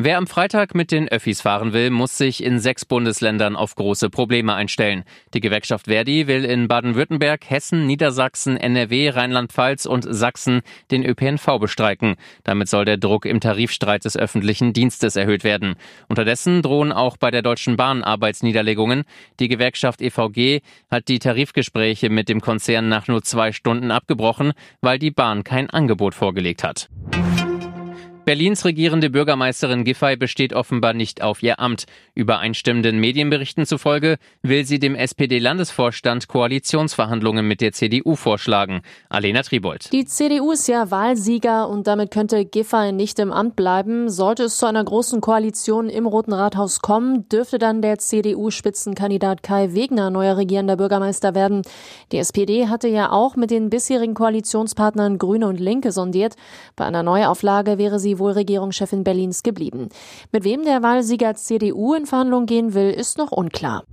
Wer am Freitag mit den Öffis fahren will, muss sich in sechs Bundesländern auf große Probleme einstellen. Die Gewerkschaft Verdi will in Baden-Württemberg, Hessen, Niedersachsen, NRW, Rheinland-Pfalz und Sachsen den ÖPNV bestreiken. Damit soll der Druck im Tarifstreit des öffentlichen Dienstes erhöht werden. Unterdessen drohen auch bei der Deutschen Bahn Arbeitsniederlegungen. Die Gewerkschaft EVG hat die Tarifgespräche mit dem Konzern nach nur zwei Stunden abgebrochen, weil die Bahn kein Angebot vorgelegt hat. Berlins regierende Bürgermeisterin Giffey besteht offenbar nicht auf ihr Amt. Übereinstimmenden Medienberichten zufolge will sie dem SPD-Landesvorstand Koalitionsverhandlungen mit der CDU vorschlagen. Alena Tribold. Die CDU ist ja Wahlsieger und damit könnte Giffey nicht im Amt bleiben. Sollte es zu einer großen Koalition im Roten Rathaus kommen, dürfte dann der CDU-Spitzenkandidat Kai Wegner neuer regierender Bürgermeister werden. Die SPD hatte ja auch mit den bisherigen Koalitionspartnern Grüne und Linke sondiert. Bei einer Neuauflage wäre sie wohl Regierungschefin Berlins geblieben. Mit wem der Wahlsieger CDU in Verhandlungen gehen will, ist noch unklar.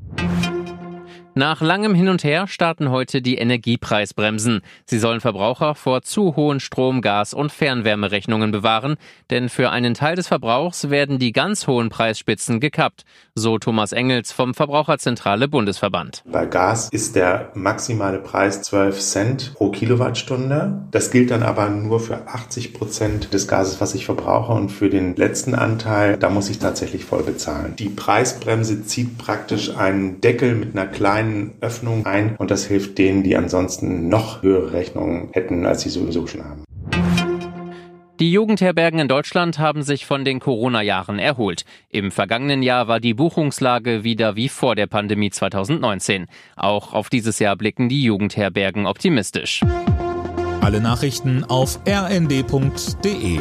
Nach langem Hin und Her starten heute die Energiepreisbremsen. Sie sollen Verbraucher vor zu hohen Strom-, Gas- und Fernwärmerechnungen bewahren, denn für einen Teil des Verbrauchs werden die ganz hohen Preisspitzen gekappt, so Thomas Engels vom Verbraucherzentrale Bundesverband. Bei Gas ist der maximale Preis 12 Cent pro Kilowattstunde. Das gilt dann aber nur für 80 Prozent des Gases, was ich verbrauche und für den letzten Anteil, da muss ich tatsächlich voll bezahlen. Die Preisbremse zieht praktisch einen Deckel mit einer kleinen kleinen Öffnung ein und das hilft denen, die ansonsten noch höhere Rechnungen hätten, als sie sowieso schon haben. Die Jugendherbergen in Deutschland haben sich von den Corona-Jahren erholt. Im vergangenen Jahr war die Buchungslage wieder wie vor der Pandemie 2019. Auch auf dieses Jahr blicken die Jugendherbergen optimistisch. Alle Nachrichten auf rnd.de